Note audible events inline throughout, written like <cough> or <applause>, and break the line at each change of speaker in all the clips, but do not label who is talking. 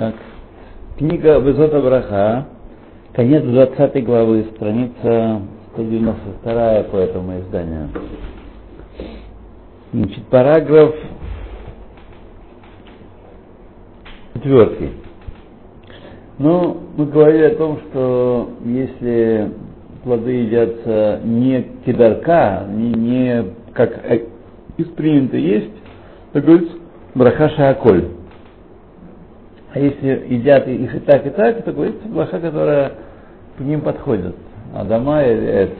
Так. Книга Везота Браха, конец 20 главы, страница 192 по этому изданию. Значит, параграф четвертый. Ну, мы говорили о том, что если плоды едятся не кидарка, не, не как из принято есть, то говорится браха шааколь. А если едят их и так, и так, то говорится браха, которая к ним подходит. Адама и Эц.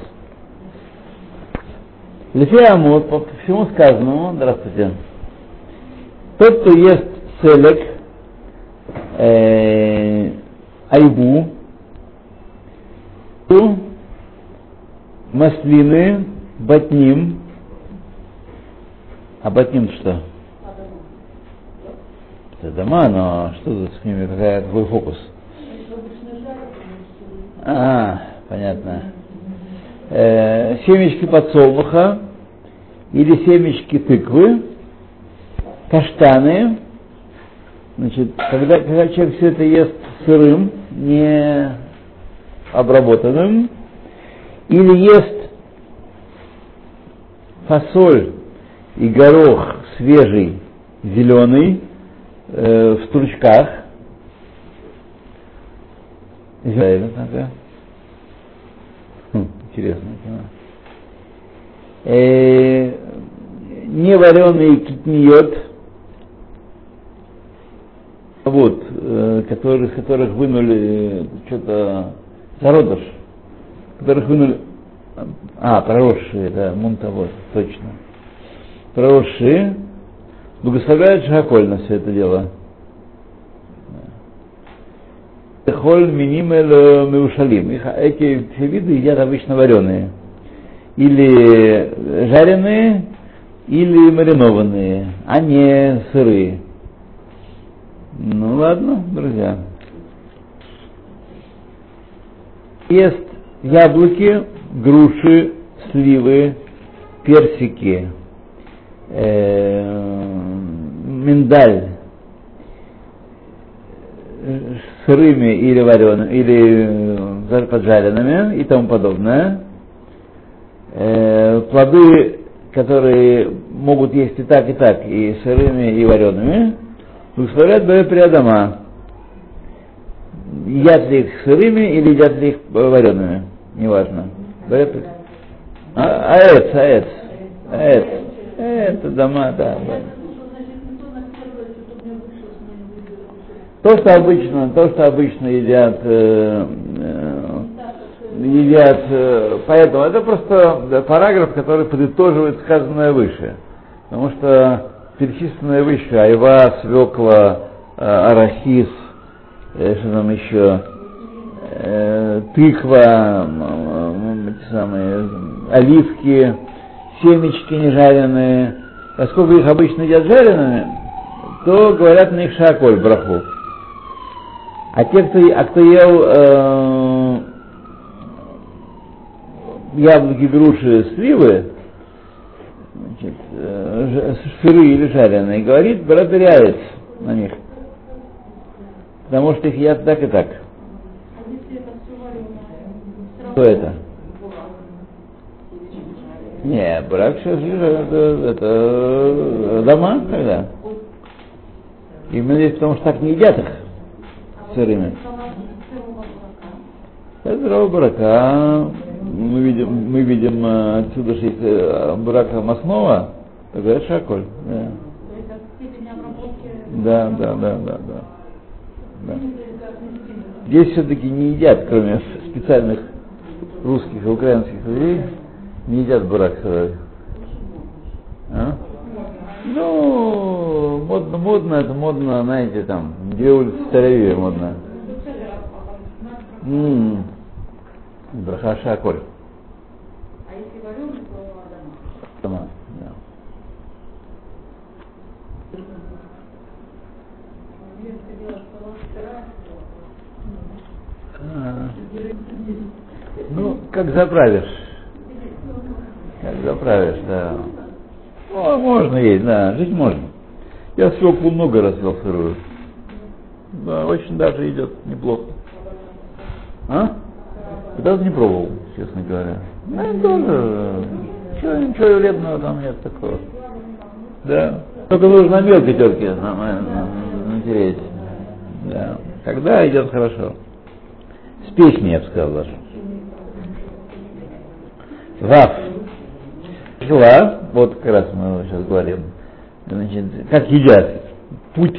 Лефиамут, по всему сказанному, здравствуйте, тот, кто ест селек, э, айбу, маслины, батним, а батним что? Это дома, но что с ними, какая, какой фокус? А, понятно. Э, семечки подсолнуха или семечки тыквы, каштаны. Значит, когда, когда человек все это ест сырым, не обработанным, или ест фасоль и горох свежий, зеленый, э, в стручках. Хм, интересно. Э, не вареный китниот, вот, э, которых, которых вынули что-то зародыш, которых вынули, а, проросшие, да, мунтовод, точно. Проросшие, благословляют Шахаколь на все это дело. Холь минимел меушалим. Их, эти все виды едят обычно вареные. Или жареные, или маринованные, а не сырые. Ну ладно, друзья. Ест яблоки, груши, сливы, персики, э, миндаль сырыми или вареными, или поджаренными и тому подобное. Э, плоды, которые могут есть и так, и так, и сырыми, и вареными, благословляют Б Приадама. Едят ли их сырыми или едят ли их вареными, неважно. А, аэц, аэц, аэц. Это дома, да. да. То, что обычно, то, что обычно едят, э, э, едят, э, поэтому это просто параграф, который подытоживает сказанное выше. Потому что перечисленное выше, айва, свекла, э, арахис, э, что там еще, э, тыква, э, эти самые, оливки, семечки нежаренные, поскольку их обычно едят жареными, то говорят на них шаколь браху. А те, кто, а кто ел э, яблоки, груши, сливы, значит, э, сырые или жареные, говорит, проверяет на них. Потому что их едят так и так. Что это? Не, брак сейчас это, это дома, когда? Именно здесь потому что так не едят их сырыми. Это здравого брака. Мы видим, мы видим отсюда, что если брака маснова, тогда это шаколь. Да. Да, да, да, да, да. да. Здесь все-таки не едят, кроме специальных русских и украинских людей, не едят бурак. А? Ну, модно, модно, это модно, знаете, там, две улицы Тель-Авиве модно. М-м. Браха.
А если вареный, то. Дома,
да. Ну, как заправишь. Как заправишь, да. Ну, можно есть, да, жить можно. Я свеклу много раз ел сырую. Да, очень даже идет неплохо. А? Когда-то не пробовал, честно говоря. Ну, тоже. Ничего, ничего вредного там нет такого. Да. Только нужно мелкой терке натереть. Да. Тогда идет хорошо. С песней, я бы сказал даже. Вав. Хила, вот как раз мы сейчас говорим, значит, как едят, путь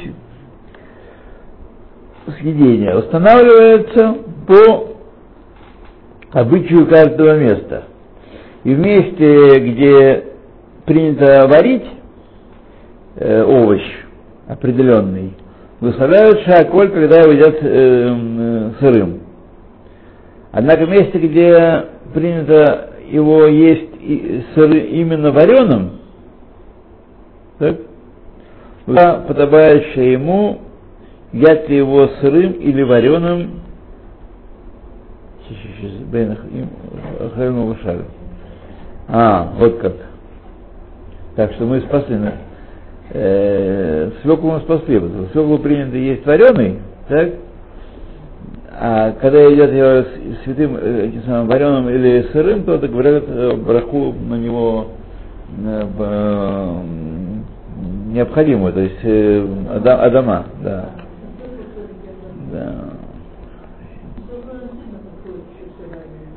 съедения устанавливается по обычаю каждого места. И в месте, где принято варить э, овощ определенный, выставляют шаколь, когда его едят э, э, сырым. Однако в месте, где принято его есть сыры, именно вареным, так, подобающее ему, едят ли его сырым или вареным, а, вот как. Так что мы спасли. Э, свеклу мы спасли, свеклу принято есть вареный, так? А когда идет его святым, э, этим самым вареным или сырым, то говорят э, браху на него э, необходимую, то есть э, Адама, да. Да.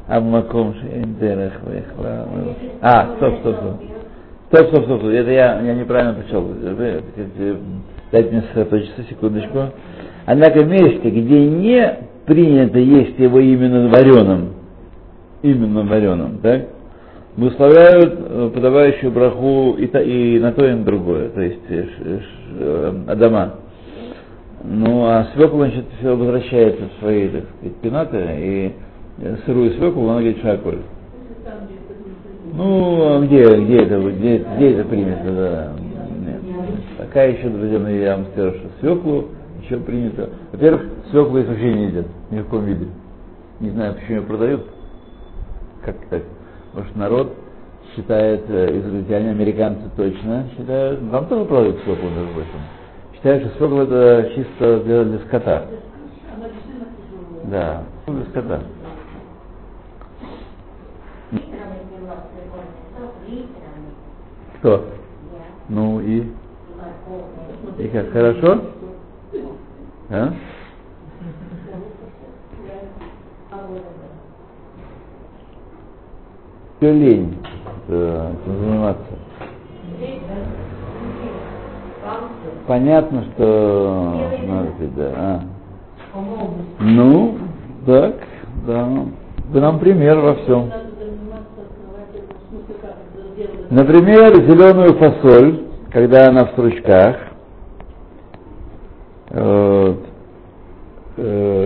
Аммаком Шейндерах А, стоп, стоп, стоп. Стоп, стоп, стоп, это я, я неправильно прочел. Дайте мне сосредоточиться, секундочку. Однако месте, где не принято есть его именно вареным, именно вареным, так? Выславляют э, подавающую браху и, та, и на то, и на другое, то есть ш, ш, э, Адама. Ну, а свекла, значит, все возвращается в свои, так сказать, пенаты, и сырую свеклу, она говорит шаколь. Ну, а где, где это, где, где это принято, да? Нет. Пока еще, друзья мои, я вам скажу, что свеклу еще принято. Во-первых, свеклу из вообще не едят, ни в каком виде. Не знаю, почему ее продают. Как так? Может, народ считает, э, израильтяне, американцы точно считают, вам тоже продают свеклу, между прочим. Считают, что свекла это чисто для, для скота. Да, для скота. Что? Ну и? И как, хорошо? А? Все лень э, заниматься. Понятно, что надо да. А. Ну, так, да. Вы нам пример во всем. Например, зеленую фасоль, когда она в стручках, вот, э,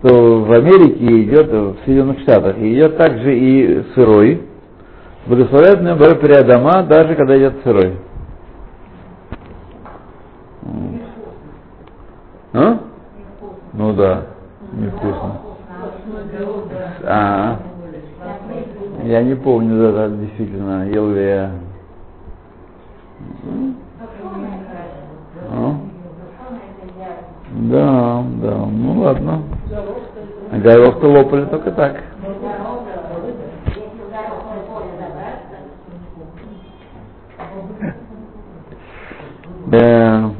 что в Америке идет, в Соединенных Штатах, идет также и сырой, благословляют наоборот дома, даже когда идет сырой. А? Ну да, невкусно. А, я не помню, да, да, действительно, ел ли я. А? Да, да, ну ладно. Горох-то лопали только так. Да.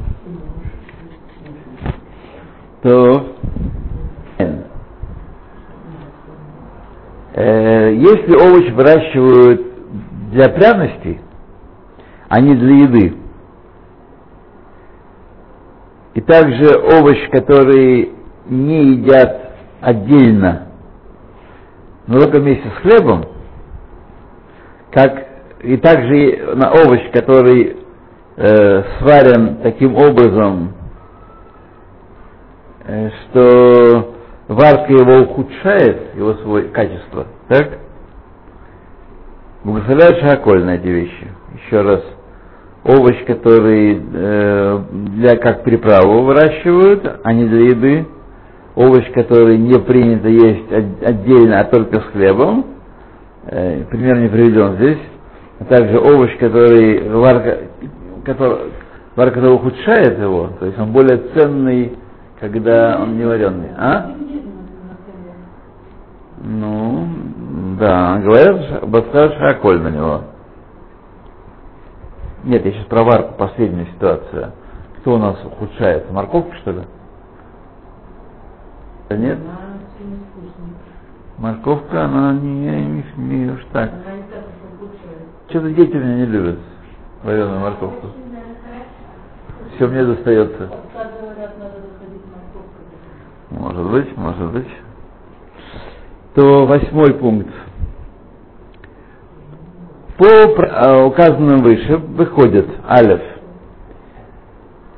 То э, если овощ выращивают для пряности, а не для еды, и также овощ, который не едят отдельно, но только вместе с хлебом, как и также на овощ, который э, сварен таким образом, э, что варка его ухудшает, его свое качество, так? Благословляют шаколь на эти вещи. Еще раз. Овощ, который э, для как приправу выращивают, а не для еды. Овощ, который не принято есть отдельно, а только с хлебом. Э, пример не приведен здесь. А также овощ, который, варка, который который ухудшает его, то есть он более ценный, когда он не вареный. А? Ну, да, говорят, Баскар Шаколь на него. Нет, я сейчас про варку, последняя ситуация. Кто у нас ухудшается? Морковка, что ли? Нет? Морковка, она не, не, не уж так. Что-то дети меня не любят вареную морковку. Все мне достается. Может быть, может быть. То восьмой пункт. По а, указанным выше выходит Алеф.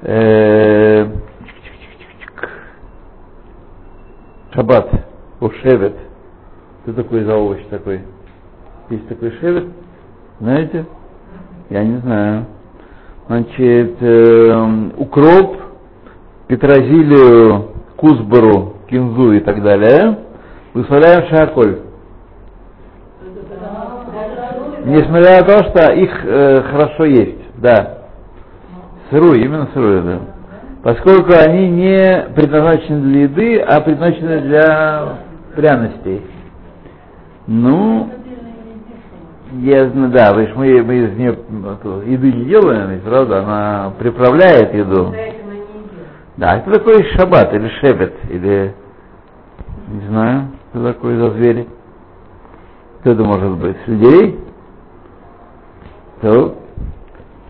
Э, шаббат, о шевет. Что такое за овощ такой? Есть такой шевет? Знаете? Я не знаю. Значит, э, укроп, петрозилию, кузбару, кинзу и так далее. Выставляем шаколь. Несмотря на то, что их э, хорошо есть, да. Сырую, именно сырую, да. Поскольку они не предназначены для еды, а предназначены для пряностей. Ну, я знаю, да, вы, мы, мы из нее еды не делаем, ведь, правда, она приправляет еду. Да, это такой шаббат или шебет, или не знаю, что такое за звери. Кто это может быть? Людей? То.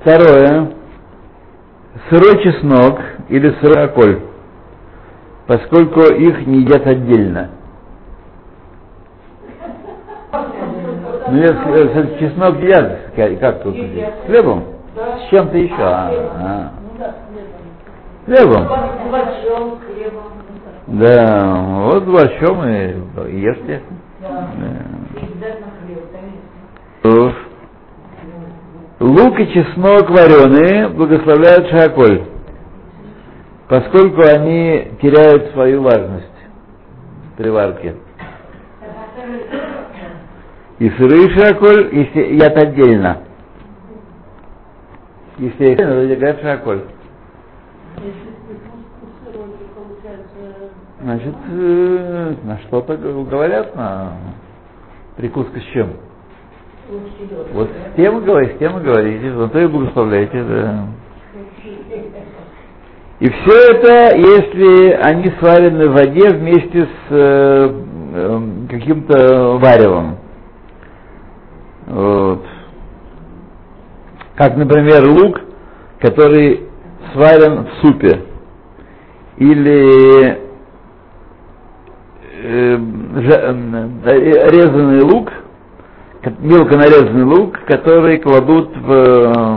Второе. Сырой чеснок или сырой околь, поскольку их не едят отдельно. Ну, если чеснок едят, как тут? С хлебом? С чем-то еще? А, а. Хлебом. Да, вот борщом и ешьте. Да. Лук и чеснок вареные благословляют шаколь, поскольку они теряют свою важность при варке. И сырый шаколь, если яд отдельно. Если их надо говорят шаколь. Значит, э, на что-то говорят, на прикуска с чем? Вот с тем говорите, с тем говорите, на то и благословляете, да. И все это, если они сварены в воде вместе с э, э, каким-то варевом. Вот. Как, например, лук, который сварен в супе. Или э, резанный лук, мелко нарезанный лук, который кладут в э,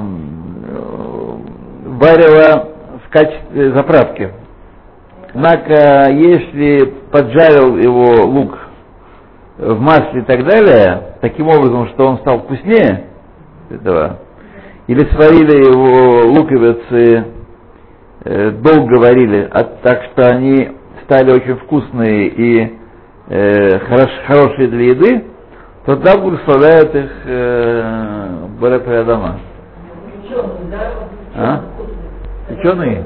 варево заправки. Однако, если поджарил его лук в масле и так далее, таким образом, что он стал вкуснее этого, или сварили его луковицы, э, долго варили, а, так что они стали очень вкусные и э, хорош, хорошие для еды, то тогда благословляют их э, дома. А? Ученые?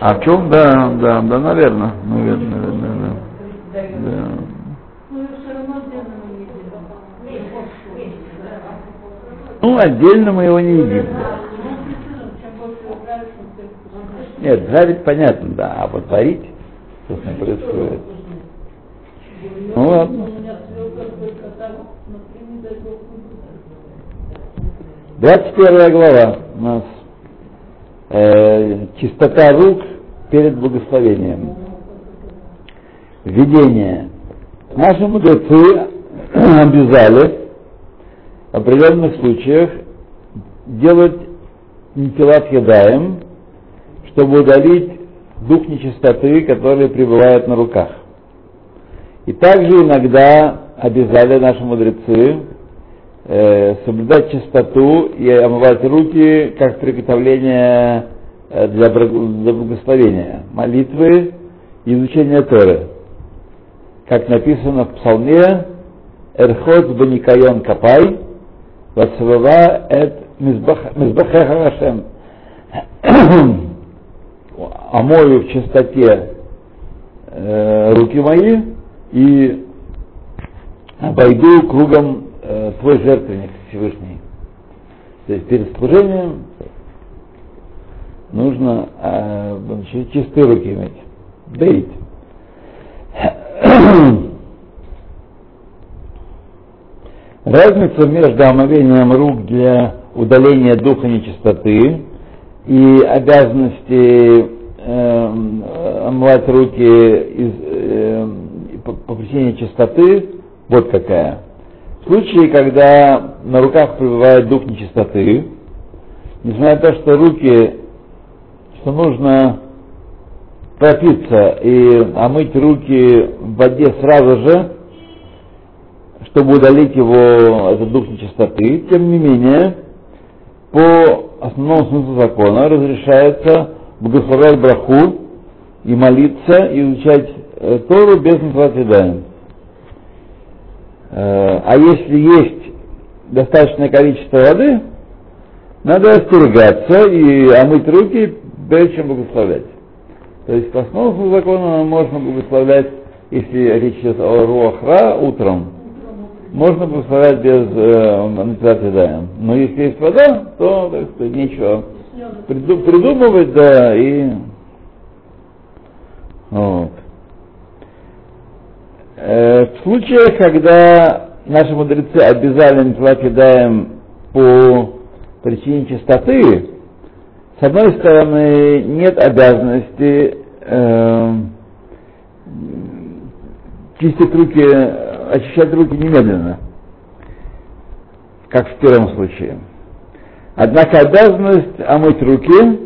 А в чем? Да, да, да, наверное, наверное, наверное, да. да. Ну, отдельно мы его не едим. Нет, жарить понятно, да, а вот варить, что с ним происходит. Ну ладно. Двадцать первая глава у нас. Э, чистота рук перед благословением. Введение. Наши мудрецы <clears throat> обязали в определенных случаях делать нефилат едаем, чтобы удалить дух нечистоты, который пребывает на руках. И также иногда обязали наши мудрецы э, соблюдать чистоту и омывать руки как приготовление э, для, для благословения, молитвы и изучения Торы. Как написано в псалме «Эрхот баникайон капай», Вацвава эт мизбахеха Хашем. <clears throat> омою в чистоте э, руки мои и обойду кругом э, твой жертвенник Всевышний. То есть перед служением нужно э, чистые руки иметь. Бейт. <clears throat> Разница между омовением рук для удаления духа нечистоты и обязанности э, омывать руки из, э, по, по причине чистоты вот какая. В случае, когда на руках пребывает дух нечистоты, несмотря на то, что руки, что нужно пропиться и омыть руки в воде сразу же, чтобы удалить его, этот дух нечистоты, тем не менее, по основному смыслу закона разрешается благословлять браху и молиться, и изучать э, Тору без наслаждения. А если есть достаточное количество воды, надо остерегаться и омыть руки, прежде чем благословлять. То есть по основному закону можно благословлять, если речь идет о руахра утром, можно благословлять без э, Но если есть вода, то так сказать, нечего приду, придумывать, да, и вот. Э, в случаях, когда наши мудрецы обязали Митвакидаем по причине чистоты, с одной стороны, нет обязанности э, чистить руки, очищать руки немедленно, как в первом случае. Однако обязанность омыть руки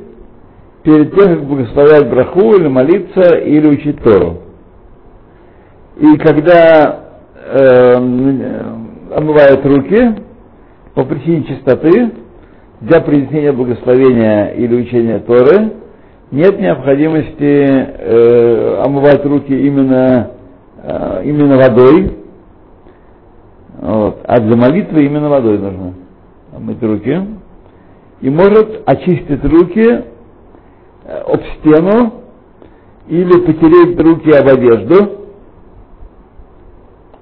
перед тем, как благословлять браху или молиться или учить Тору. И когда э, омывают руки по причине чистоты, для произнесения благословения или учения Торы, нет необходимости э, омывать руки именно, э, именно водой, вот, а для молитвы именно водой нужно омыть руки. И может очистить руки э, об стену или потереть руки об одежду,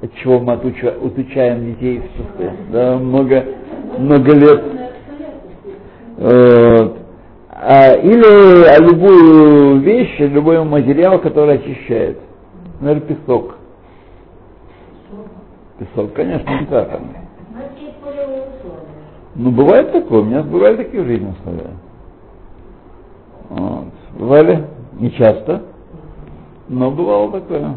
от чего мы отучаем детей да, много, много лет вот. А, или а любую вещь, любой материал, который очищает. Например, песок. Песок, конечно, не так. Ну, бывает такое, у меня бывали такие жизненные условия. Вот. Бывали, не часто, но бывало такое.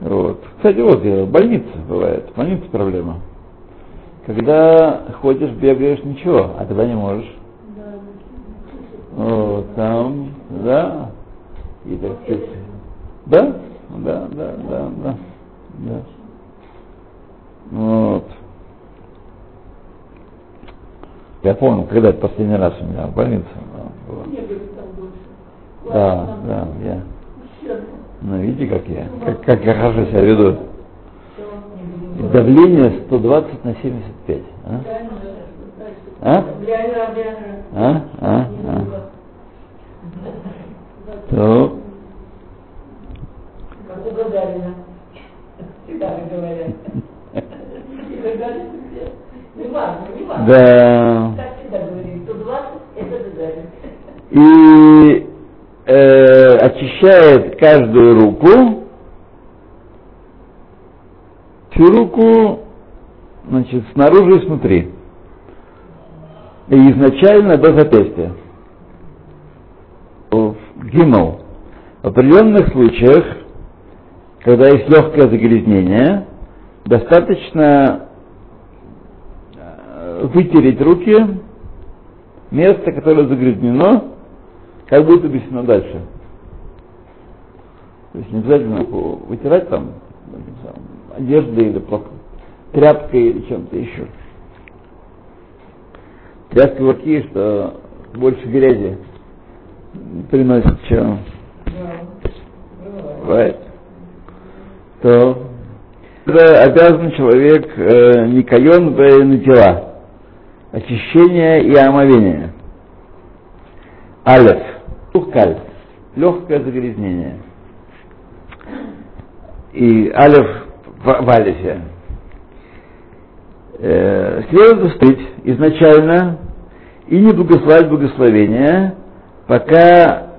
Вот. Кстати, вот в больнице бывает, в больнице проблема. Когда ходишь, бегаешь, ничего, а тогда не можешь. Да. О, там, да. И так сказать. Да? Да, да, да, да. да. Вот. Я помню, когда это последний раз у меня в больнице было. Да, да, я. Ну, видите, как я, как, как я хорошо себя веду. Давление 120 на 75. А? А? А? А? а. То.
Как у Гагарина. Всегда говорят.
Да.
Как всегда говорили, 120 это Гагарин.
И э, очищает каждую руку всю руку значит, снаружи и снутри. И изначально до запястья. Гимл. В определенных случаях, когда есть легкое загрязнение, достаточно э, вытереть руки, место, которое загрязнено, как будто объяснено дальше. То есть не обязательно вытирать там, одеждой или тряпкой или чем-то еще. Тряпки в руки, что больше грязи приносит, чем right. то обязан человек э, Никайон в Натила. очищение и омовение. Алеф. Тухкаль. Легкое загрязнение. И алеф в, в алифе. Э, следует встать изначально и не благословить благословение, пока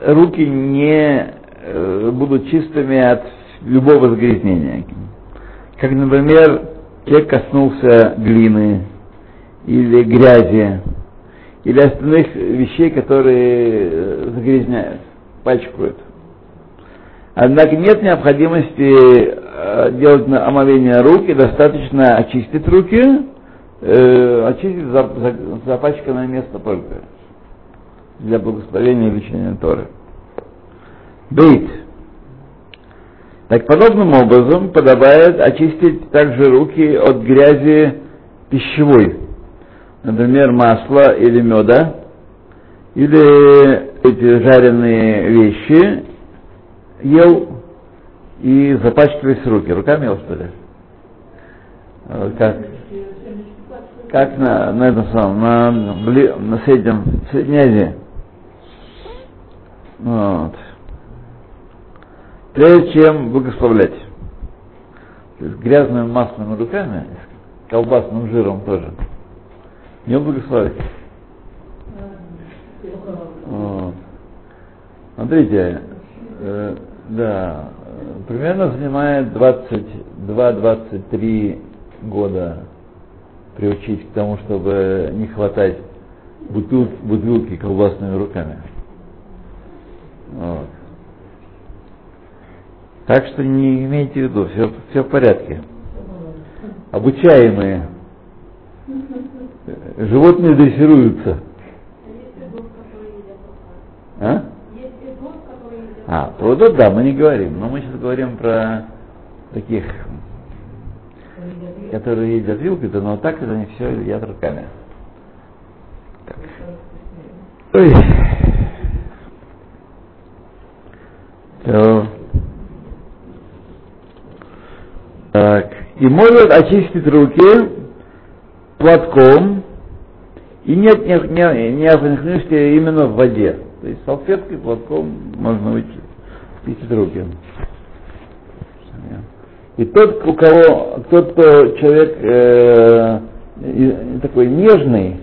руки не э, будут чистыми от любого загрязнения. Как, например, человек коснулся глины или грязи, или остальных вещей, которые э, загрязняют, пачкают. Однако нет необходимости э, делать омовение рук, и достаточно очистить руки, э, очистить запачканное место только для благословения и лечения Торы. Бейт. Так подобным образом подобает очистить также руки от грязи пищевой, например, масла или меда, или эти жареные вещи, ел и запачкались руки. Руками ел, что ли? Э, как? Как на, на этом самом, на, на среднем, Средней Азии. Вот. Прежде чем благословлять. То есть грязными масляными руками, колбасным жиром тоже. Не благословить. Вот. Смотрите, э, да, примерно занимает 22-23 года приучить к тому, чтобы не хватать бутылки, бутылки колбасными руками. Вот. Так что не имейте в виду, все, все в порядке. Обучаемые. Животные дрессируются. А? А, про да, мы не говорим, но мы сейчас говорим про таких, которые едят вилкой, то но так это не все едят руками. Так. Ой. То. Так. И может очистить руки платком и нет необходимости именно в воде. То есть салфеткой, платком можно вычистить руки. И тот, у кого, тот, кто человек э, такой нежный,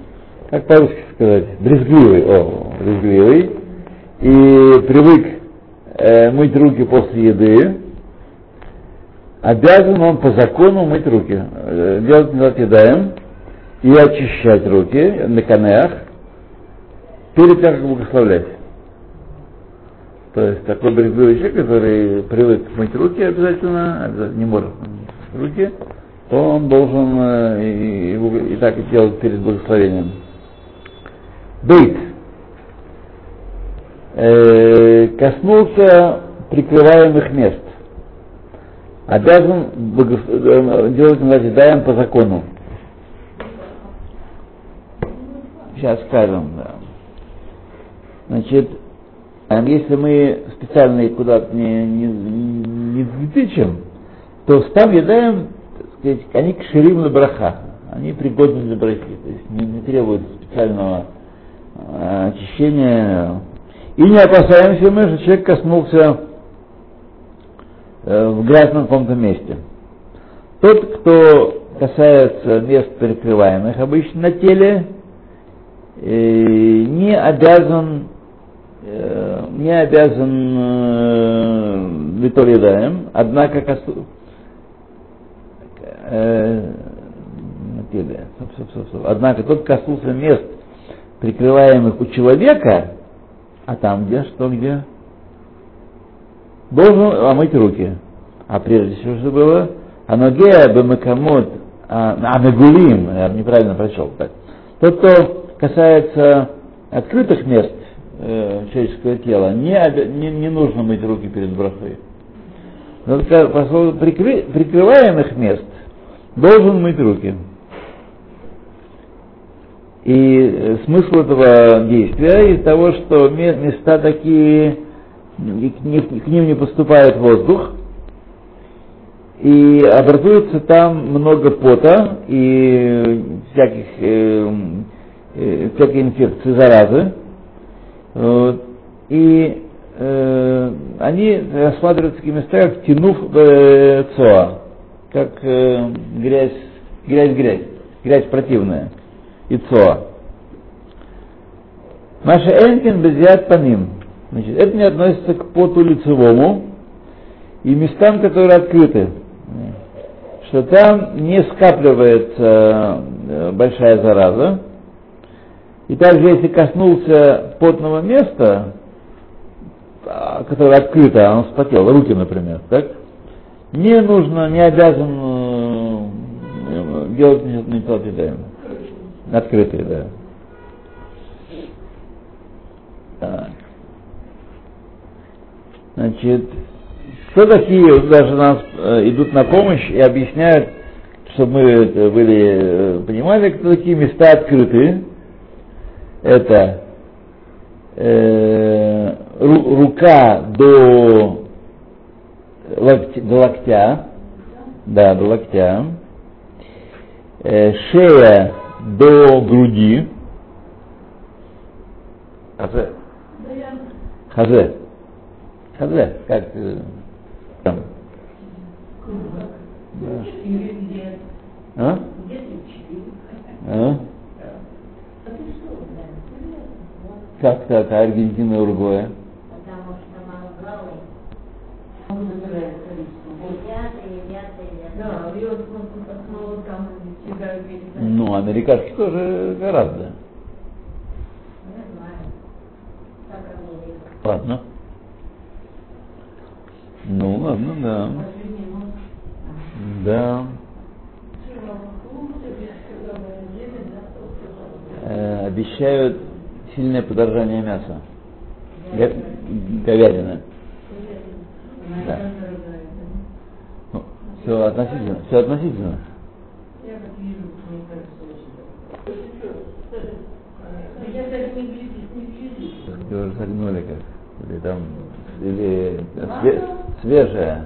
как по-русски сказать, брезгливый, о, брезгливый, и привык э, мыть руки после еды, обязан он по закону мыть руки, э, делать едаем и очищать руки на конях перед тем, как благословлять. То есть такой брезгливый человек, который привык мыть руки обязательно, обязательно не может руки, то он должен э, и, и, и так и делать перед благословением. Бейт. Э, коснулся прикрываемых мест обязан э, делать назидаем по закону. Сейчас скажем, да. Значит, если мы специально куда-то не, не, не, не тычем, то став едаем, сказать, они кширим на браха, они пригодны для брахи, то есть не, не требуют специального э, очищения. И не опасаемся мы, что человек коснулся Э, в грязном каком-то месте. Тот, кто касается мест перекрываемых обычно на теле, не обязан э, не обязан литолидаем, однако косу, однако тот коснулся мест, прикрываемых у человека, а там где, что где? должен омыть руки. А прежде всего, что было? Аногея бемакамот, амегулим, я неправильно прочел так. Тот, кто касается открытых мест э, человеческого тела, не, не, не нужно мыть руки перед брахой. Но по поводу прикры, прикрываемых мест должен мыть руки. И э, смысл этого действия из того, что места такие к, ним не поступает воздух, и образуется там много пота и всяких, э, э, всякой инфекции, заразы. И э, они рассматриваются такие места, как тянув э, цоа, как э, грязь, грязь, грязь, грязь противная и цоа. Маша Энкин безят по ним. Значит, это не относится к поту лицевому и местам, которые открыты. Что там не скапливается э, большая зараза. И также, если коснулся потного места, а, которое открыто, оно вспотело, руки, например, так? Не нужно, не обязан э, делать митцвот Открытые, да. Так. Значит, кто такие даже нас э, идут на помощь и объясняют, чтобы мы были, э, понимали, кто такие места открытые. Это э, ру, рука до, локтя, до локтя, да, до локтя, э, шея до груди, хазе, хазе, хазе, как э, там. А? А? Как так, а Аргентина и Уругвая?
Потому что
видно.
Ну, американские тоже гораздо. Ладно. Ну, ладно, да. Да. Э, обещают сильное подорожание мяса. Говядины. Да. Ну, все относительно. Все относительно. Вы уже согнули как? Или там, или све-
света.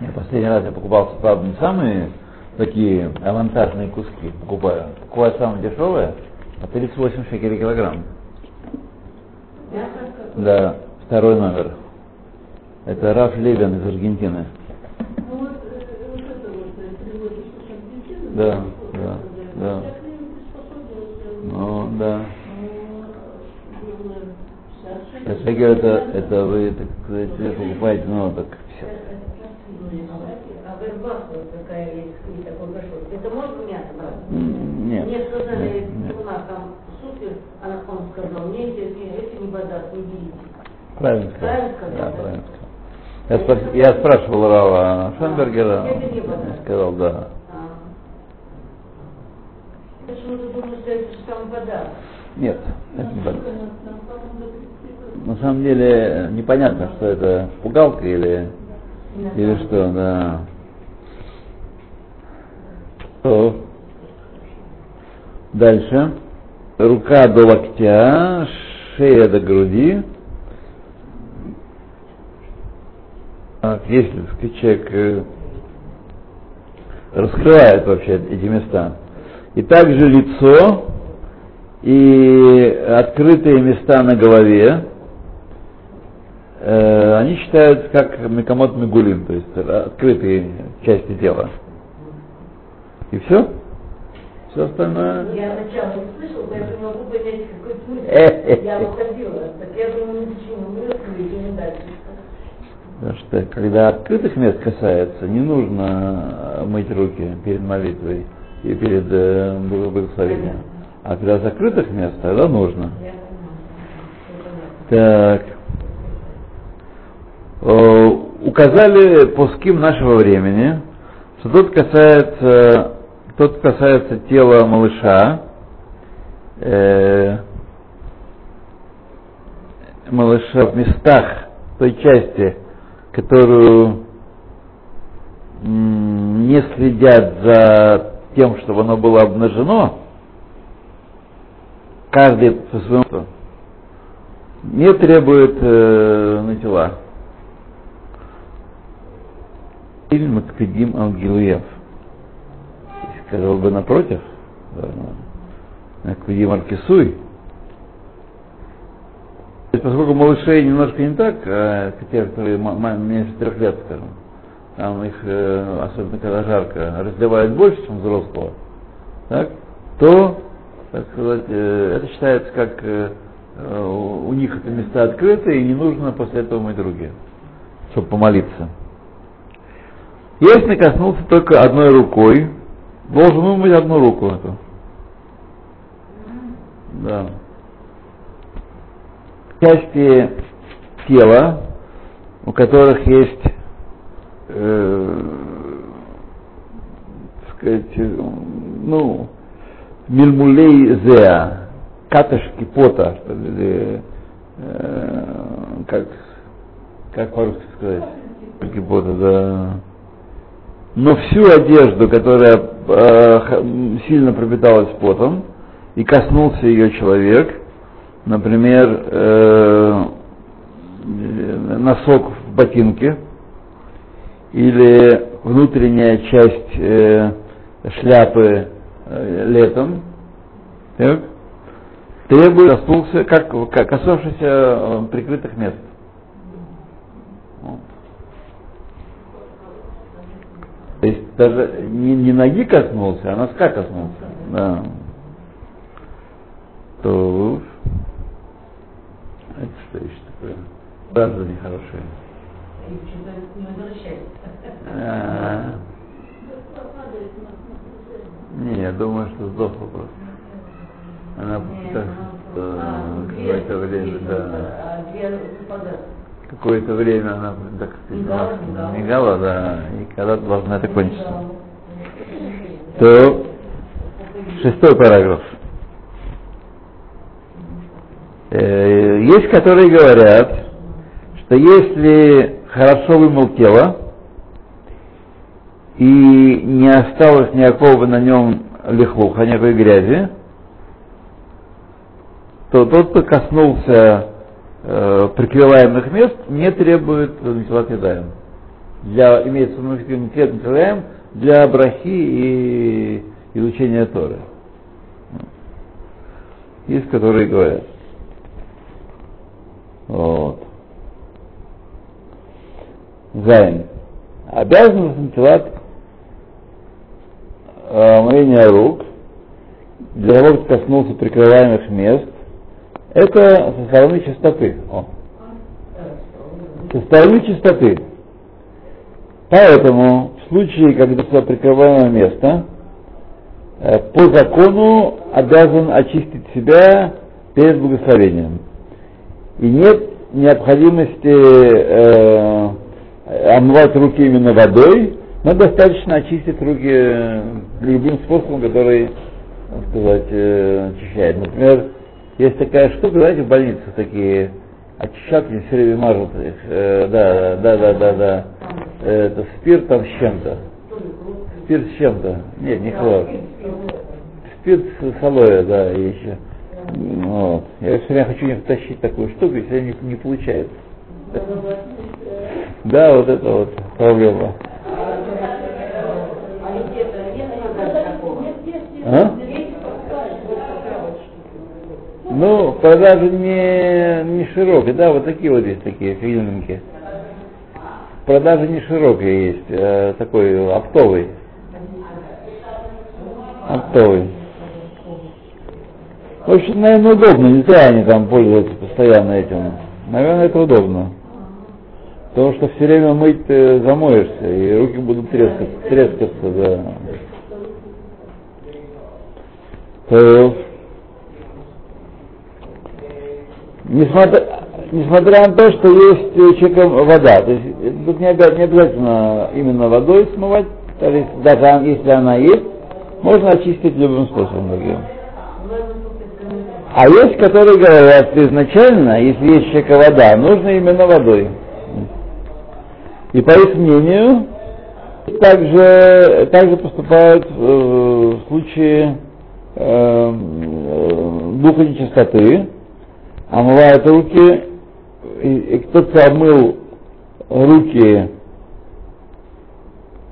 Я последний раз я покупал, правда, самые такие авантажные куски покупаю. Покупаю самые дешевые, а 38 шекелей килограмм. Да, второй номер. Это Раф Левин из Аргентины.
Ну вот, э, вот это вот э.
Да,
вот,
да, да.
Приспособилась.
Ну, да.
Ну, было 60
Я шекель это, это вы, так сказать, покупаете, ну, так все.
А вербах вот такая есть, и такой горшок. Это можно мясо брать?
М, Нет.
Мне сказали,
Нет, нет.
у нас там супер, она он сказал, мне эти, эти не вода, не берите.
Правильно.
Правильно
Да, правильно. Я, спро- я спрашивал Рава Шенбергера,
вода.
он сказал, да.
А. Почему-то думаю, что это же там вода.
Нет, это не так. На самом деле непонятно, что это пугалка или, или что, да. О. Дальше. Рука до локтя, шея до груди. Так, если так сказать, человек э, раскрывает вообще эти места. И также лицо и открытые места на голове, э, они считаются как мекамот мегулин, то есть открытые части тела. И все? Все остальное?
Я сначала не слышал, поэтому могу понять, какой смысл. <laughs> Я выходила. Так я думаю, ну почему? Мы раскрыли, не дальше.
Потому что когда открытых мест касается, не нужно мыть руки перед молитвой и перед э, благословением. А когда закрытых мест, тогда нужно. Так. Э, Указали пуским нашего времени, что тот касается, тот касается тела малыша, э, малыша в местах той части, которую не следят за тем, чтобы оно было обнажено, каждый по своему не требует э, на тела. Макпедим Ангелуев. Сказал бы напротив, Макпедим Аркисуй. Поскольку малышей немножко не так, а те, которые меньше трех лет, скажем, там их, э, особенно когда жарко, раздевают больше, чем взрослого, так, то, так сказать, э, это считается как э, у них это места открыты, и не нужно после этого мыть руки, чтобы помолиться. Если коснулся только одной рукой, должен умыть одну руку эту. Да. Части тела, у которых есть, э, сказать, ну, мильмулей зеа, катышки пота, или, э, как, как по-русски сказать, катышки пота, да. Но всю одежду, которая э, сильно пропиталась потом, и коснулся ее человек, например, э, носок в ботинке, или внутренняя часть э, шляпы э, летом, так, требует коснулся, как, как касавшийся э, прикрытых мест. То есть даже не, не ноги коснулся, а носка коснулся. Да. То что еще такое? Правда нехорошее. А, не, я думаю, что сдохла просто. Она так, какое-то время, да какое-то время она так сказать, мигала, да, и когда должна это кончиться. То шестой параграф. Э, есть, которые говорят, что если хорошо вымыл тело, и не осталось никакого на нем лихлуха, никакой грязи, то тот, кто коснулся э, прикрываемых мест не требует Ядаем. Для, имеется в виду Ядаем для брахи и изучения Торы. Есть, которые говорят. Вот. Зайн. Обязанность Митват э, рук для того, кто коснулся прикрываемых мест, это со стороны чистоты. О. Со стороны чистоты. Поэтому в случае, когда прикрываемое место, э, по закону обязан очистить себя перед благословением. И нет необходимости э, омывать руки именно водой, но достаточно очистить руки э, любым способом, который, так сказать, э, очищает. Например, есть такая штука, знаете, в больницах такие очищатели все время мажут их. Э, да, да, да, да, да. Это спирт там с чем-то. Спирт с чем-то. Нет, не хлор. Спирт с алоэ, да, еще. Вот. Я все время хочу тащить такую штуку, и все не, не получается. Да, вот это вот проблема. А? Ну, продажи не, не широкие, да, вот такие вот есть такие филинги. Продажи не широкие есть, а такой оптовый. Оптовый. В общем, наверное, удобно, не зря они там пользуются постоянно этим. Наверное, это удобно. Потому что все время мыть ты замоешься, и руки будут трескаться, трескаться, да. То несмотря, несмотря на то, что есть у человека вода, то есть тут не, не обязательно именно водой смывать, то есть даже если она есть, можно очистить любым способом другим. А есть, которые говорят, что изначально, если есть человека вода, нужно именно водой. И по их мнению, также, также поступают э, в случае э, духа нечистоты, омывает руки, и, и кто-то омыл руки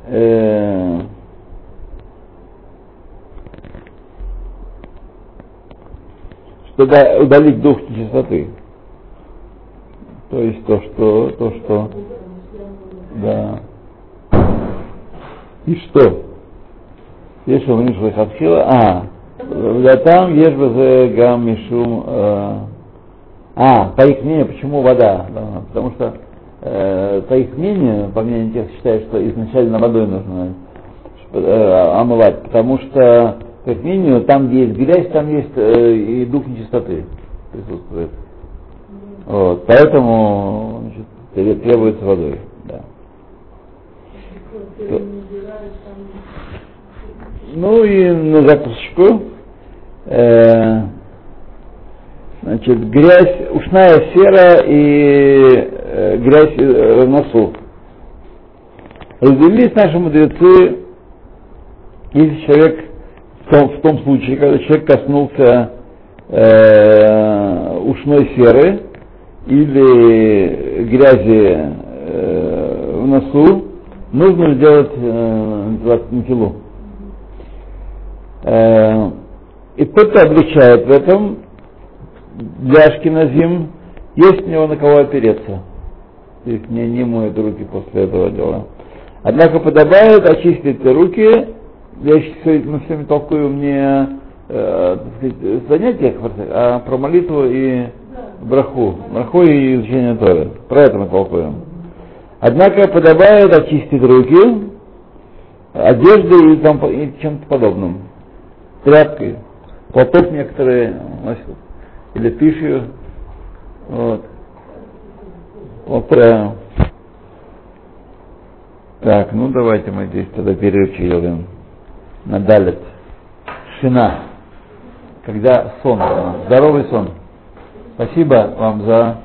э, чтобы удалить дух нечистоты. То есть то, что, то, что, да. И что? Есть у них хатхила, а, да там есть бы гам мишум, э, а, по их мнению, почему вода? Да, потому что э, по их мнению, по мнению тех, считают, что изначально водой нужно э, омывать, потому что, их мнению, там, где есть грязь, там есть э, и дух нечистоты присутствует. Вот, поэтому значит, требуется водой. Да. Ну и на закусочку. Э, значит, грязь, ушная сера и э, грязь э, носу. Разделились наши мудрецы, если человек том, в том случае, когда человек коснулся э, ушной серы или грязи э, в носу, нужно сделать э, натилу. Э, и кто-то обличает в этом, для Ашкиназим есть у него на кого опереться. Их не, не моют руки после этого дела. Однако подобает очистить руки, я сейчас мы всеми толкуем не э, сказать, занятия, а про молитву и браху. Браху и изучение Торы. Про это мы толкуем. Однако подобает очистить руки одеждой и, там, и чем-то подобным. Тряпкой. Платок некоторые носят или пишью. Вот. Вот прям. Так, ну давайте мы здесь тогда перерывчик делаем. На далит. Шина. Когда сон. Здоровый сон. Спасибо вам за